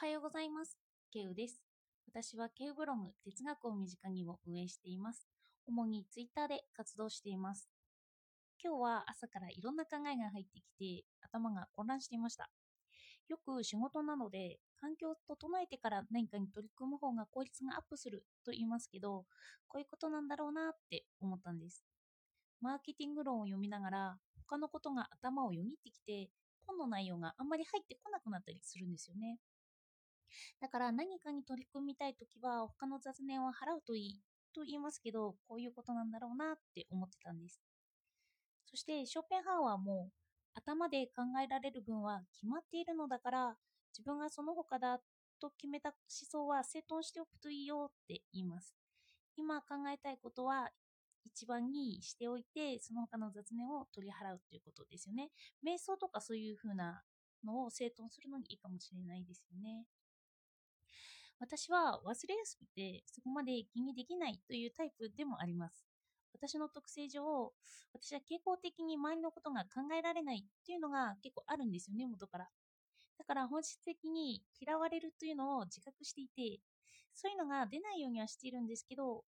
はようございます。ケウです。私はケウブログ哲学を身近にを運営しています。主にツイッターで活動しています。今日は朝からいろんな考えが入ってきて頭が混乱していました。よく仕事なので環境を整えてから何かに取り組む方が効率がアップすると言いますけど、こういうことなんだろうなって思ったんです。マーケティング論を読みながら他のことが頭をよぎってきて本の内容があんまり入ってこなくなったりするんですよね。だから何かに取り組みたいときは他の雑念を払うといいと言いますけど、こういうことなんだろうなって思ってたんです。そしてショーペンハーワーも頭で考えられる分は決まっているのだから自分がその他だと決めた思想は整頓しておくといいよって言います。今考えたいことは一番にしておいてその他の雑念を取り払うということですよね。瞑想とかそういう風なのを整頓するのにいいかもしれないですよね。私は忘れやすくてそこまで気にできないというタイプでもあります。私の特性上、私は傾向的に周りのことが考えられないっていうのが結構あるんですよね、元から。だから本質的に嫌われるというのを自覚していて、そういうのが出ないようにはしているんですけど、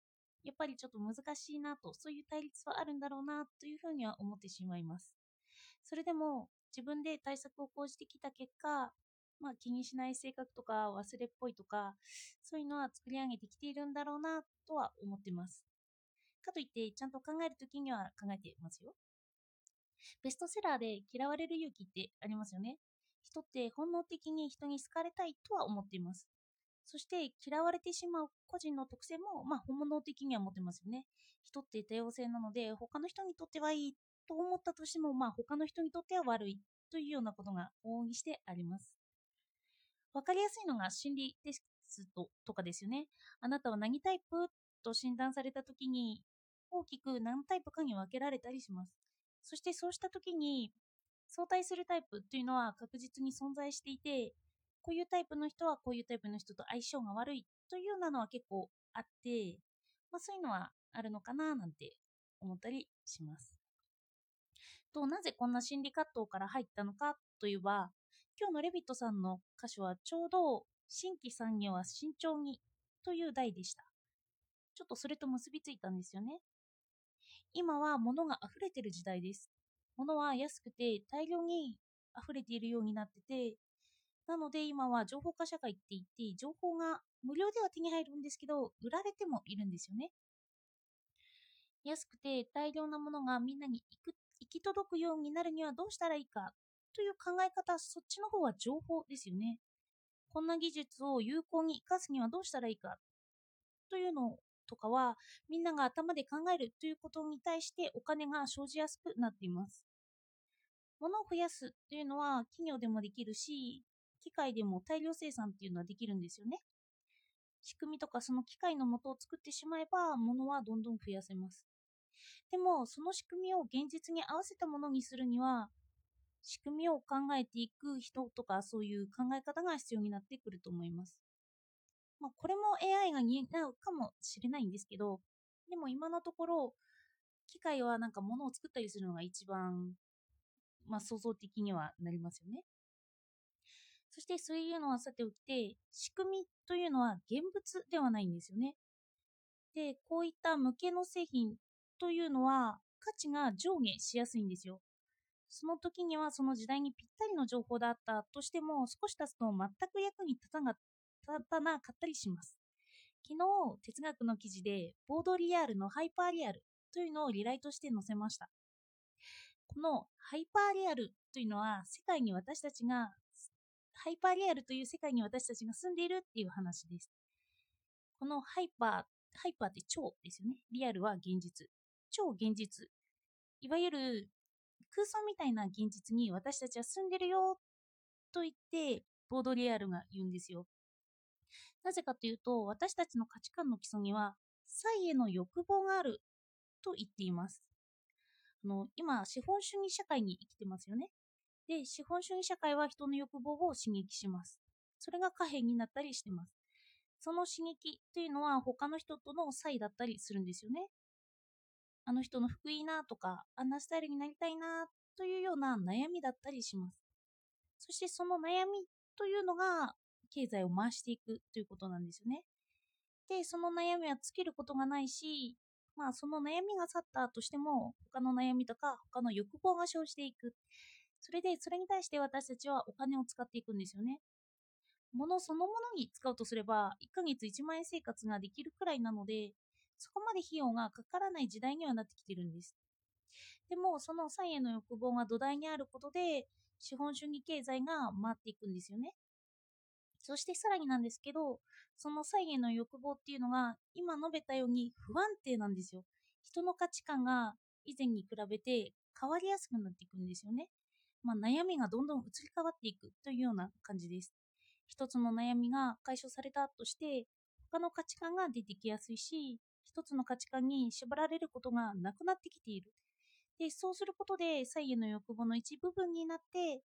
やっぱりちょっと難しいなと、そういう対立はあるんだろうなというふうには思ってしまいます。それでも自分で対策を講じてきた結果、まあ、気にしない性格とか忘れっぽいとかそういうのは作り上げてきているんだろうなとは思ってます。かといってちゃんと考えるときには考えてますよ。ベストセラーで嫌われる勇気ってありますよね。人って本能的に人に好かれたいとは思っています。そして嫌われてしまう個人の特性も、まあ、本能的には持ってますよね。人って多様性なので他の人にとってはいいと思ったとしても、まあ、他の人にとっては悪いというようなことが往々にしてあります。わかりやすいのが心理テストとかですよね。あなたは何タイプと診断されたときに大きく何タイプかに分けられたりします。そしてそうしたときに相対するタイプというのは確実に存在していて、こういうタイプの人はこういうタイプの人と相性が悪いというようなのは結構あって、まあ、そういうのはあるのかななんて思ったりします。と、なぜこんな心理葛藤から入ったのかといえば、今日のレビットさんの歌詞はちょうど新規産業は慎重にという題でした。ちょっとそれと結びついたんですよね。今は物が溢れてる時代です。物は安くて大量に溢れているようになってて、なので今は情報化社会って言って、情報が無料では手に入るんですけど、売られてもいるんですよね。安くて大量なものがみんなに行く行き届くようになるにはどうしたらいいかという考え方、そっちの方は情報ですよね。こんな技術を有効に活かすにはどうしたらいいかというのとかはみんなが頭で考えるということに対してお金が生じやすくなっています。物を増やすというのは企業でもできるし、機械でも大量生産っていうのはできるんですよね。仕組みとかその機械の元を作ってしまえば物はどんどん増やせます。でもその仕組みを現実に合わせたものにするには仕組みを考えていく人とかそういう考え方が必要になってくると思います。まあ、これも AI が担うかもしれないんですけど、でも今のところ、機械はなんか物を作ったりするのが一番、まあ、創造的にはなりますよね。そしてそういうのはさておきて、仕組みというのは現物ではないんですよね。で、こういった無形の製品というのは価値が上下しやすいんですよ。その時にはその時代にぴったりの情報だったとしても少し経つと全く役に立たなかったりします。昨日哲学の記事でボードリアルのハイパーリアルというのをリライトして載せました。このハイパーリアルというのは世界に私たちがハイパーリアルという世界に私たちが住んでいるっていう話です。このハイパー、ハイパーって超ですよね。リアルは現実。超現実。いわゆる空想みたいな現実に私たちは住んでるよと言って、ボードリアルが言うんですよ。なぜかというと、私たちの価値観の基礎には、才への欲望があると言っています。あの今、資本主義社会に生きてますよね。で、資本主義社会は人の欲望を刺激します。それが貨幣になったりしてます。その刺激というのは他の人との差異だったりするんですよね。あの人の服いいなとか、あんなスタイルになりたいなというような悩みだったりします。そしてその悩みというのが経済を回していくということなんですよね。で、その悩みは尽きることがないし、まあその悩みが去ったとしても、他の悩みとか他の欲望が生じていく。それで、それに対して私たちはお金を使っていくんですよね。物そのものに使うとすれば、1ヶ月1万円生活ができるくらいなので、そこまで費用がかからない時代にはなってきてるんです。でも、その債への欲望が土台にあることで、資本主義経済が回っていくんですよね。そしてさらになんですけど、その債への欲望っていうのが、今述べたように不安定なんですよ。人の価値観が以前に比べて変わりやすくなっていくんですよね。まあ、悩みがどんどん移り変わっていくというような感じです。一つの悩みが解消されたとして、他の価値観が出てきやすいし、一つの価値観に縛られることがなくなってきている。で、そうすることで、左右の欲望の一部分になって、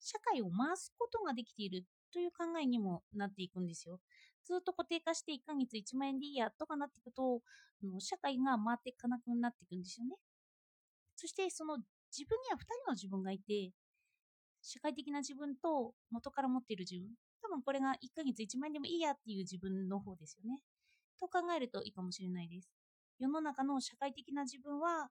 社会を回すことができているという考えにもなっていくんですよ。ずっと固定化して1ヶ月1万円でいいやとかなっていくと、社会が回っていかなくなっていくんですよね。そしてその自分には2人の自分がいて、社会的な自分と元から持っている自分。多分これが1ヶ月1万円でもいいやっていう自分の方ですよね。と考えるといいかもしれないです。世の中の社会的な自分は、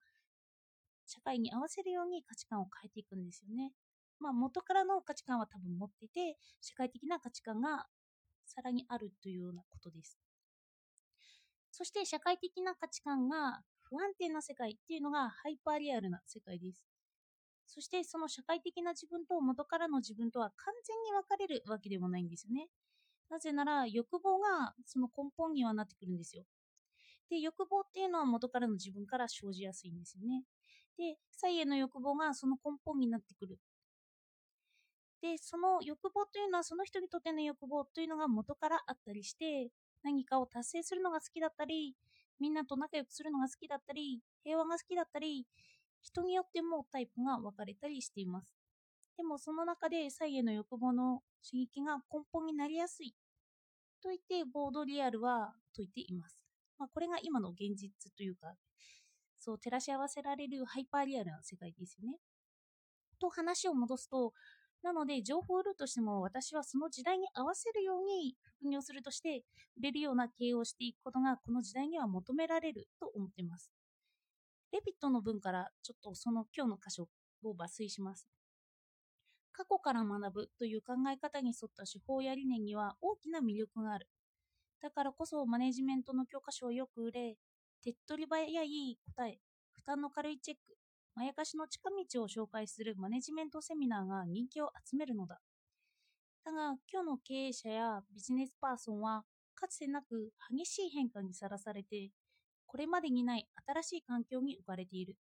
社会に合わせるように価値観を変えていくんですよね。まあ元からの価値観は多分持っていて、社会的な価値観がさらにあるというようなことです。そして社会的な価値観が不安定な世界っていうのがハイパーリアルな世界です。そしてその社会的な自分と元からの自分とは完全に分かれるわけでもないんですよね。なぜなら欲望がその根本にはなってくるんですよ。で、欲望っていうのは元からの自分から生じやすいんですよね。で、左への欲望がその根本になってくる。で、その欲望というのはその人にとっての欲望というのが元からあったりして、何かを達成するのが好きだったり、みんなと仲良くするのが好きだったり、平和が好きだったり、人によってもタイプが分かれたりしています。でもその中で左への欲望の刺激が根本になりやすいと言ってボードリアルは説いています。まあ、これが今の現実というか、そう照らし合わせられるハイパーリアルな世界ですよね。と話を戻すと、なので情報ルーとしても私はその時代に合わせるように副業するとして売れるような経営をしていくことがこの時代には求められると思っています。レビットの文からちょっとその今日の箇所を抜粋します。過去から学ぶという考え方に沿った手法や理念には大きな魅力がある。だからこそマネジメントの教科書をよく売れ、手っ取り早い答え、負担の軽いチェック、まやかしの近道を紹介するマネジメントセミナーが人気を集めるのだ。だが、今日の経営者やビジネスパーソンは、かつてなく激しい変化にさらされて、これまでにない新しい環境に置かれている。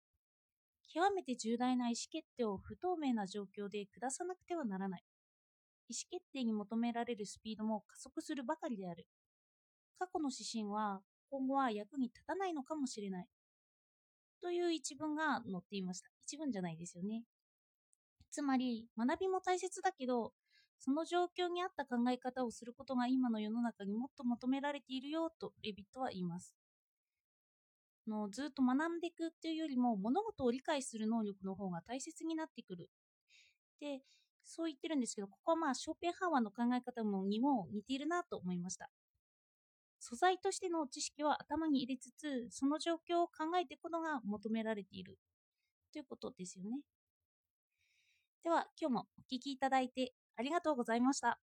極めて重大な意思決定を不透明な状況で下さなくてはならない。意思決定に求められるスピードも加速するばかりである。過去の指針は今後は役に立たないのかもしれない。という一文が載っていました。一文じゃないですよね。つまり、学びも大切だけど、その状況に合った考え方をすることが今の世の中にもっと求められているよとレビットは言います。のずっと学んでいくっていうよりも物事を理解する能力の方が大切になってくる。で、そう言ってるんですけど、ここはまあショーペンハーワーの考え方もにも似ているなと思いました。素材としての知識は頭に入れつつ、その状況を考えていくことが求められているということですよね。では、今日もお聴きいただいてありがとうございました。